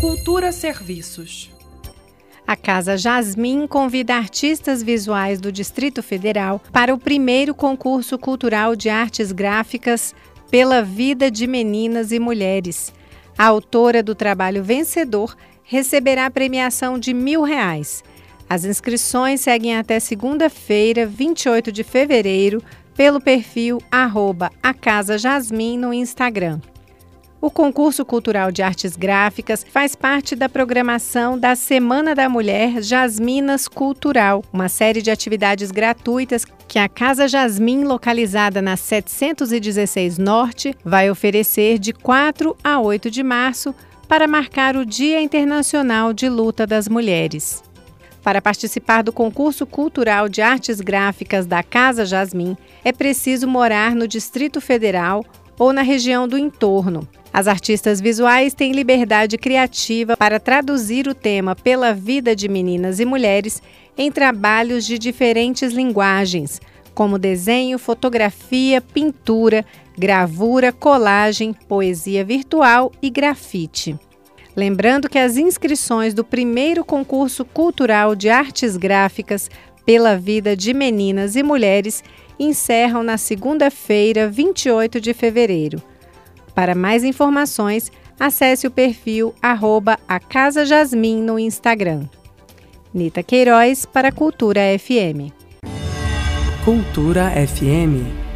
Cultura Serviços. A Casa Jasmim convida artistas visuais do Distrito Federal para o primeiro concurso cultural de artes gráficas pela vida de meninas e mulheres. A autora do trabalho vencedor receberá a premiação de mil reais. As inscrições seguem até segunda-feira, 28 de fevereiro, pelo perfil arroba no Instagram. O concurso cultural de artes gráficas faz parte da programação da Semana da Mulher Jasminas Cultural, uma série de atividades gratuitas que a Casa Jasmim, localizada na 716 Norte, vai oferecer de 4 a 8 de março para marcar o Dia Internacional de Luta das Mulheres. Para participar do concurso cultural de artes gráficas da Casa Jasmim, é preciso morar no Distrito Federal ou na região do entorno. As artistas visuais têm liberdade criativa para traduzir o tema pela vida de meninas e mulheres em trabalhos de diferentes linguagens, como desenho, fotografia, pintura, gravura, colagem, poesia virtual e grafite. Lembrando que as inscrições do primeiro concurso cultural de artes gráficas pela vida de meninas e mulheres encerram na segunda-feira, 28 de fevereiro. Para mais informações, acesse o perfil arroba a Casa Jasmim no Instagram. Nita Queiroz para Cultura FM. Cultura FM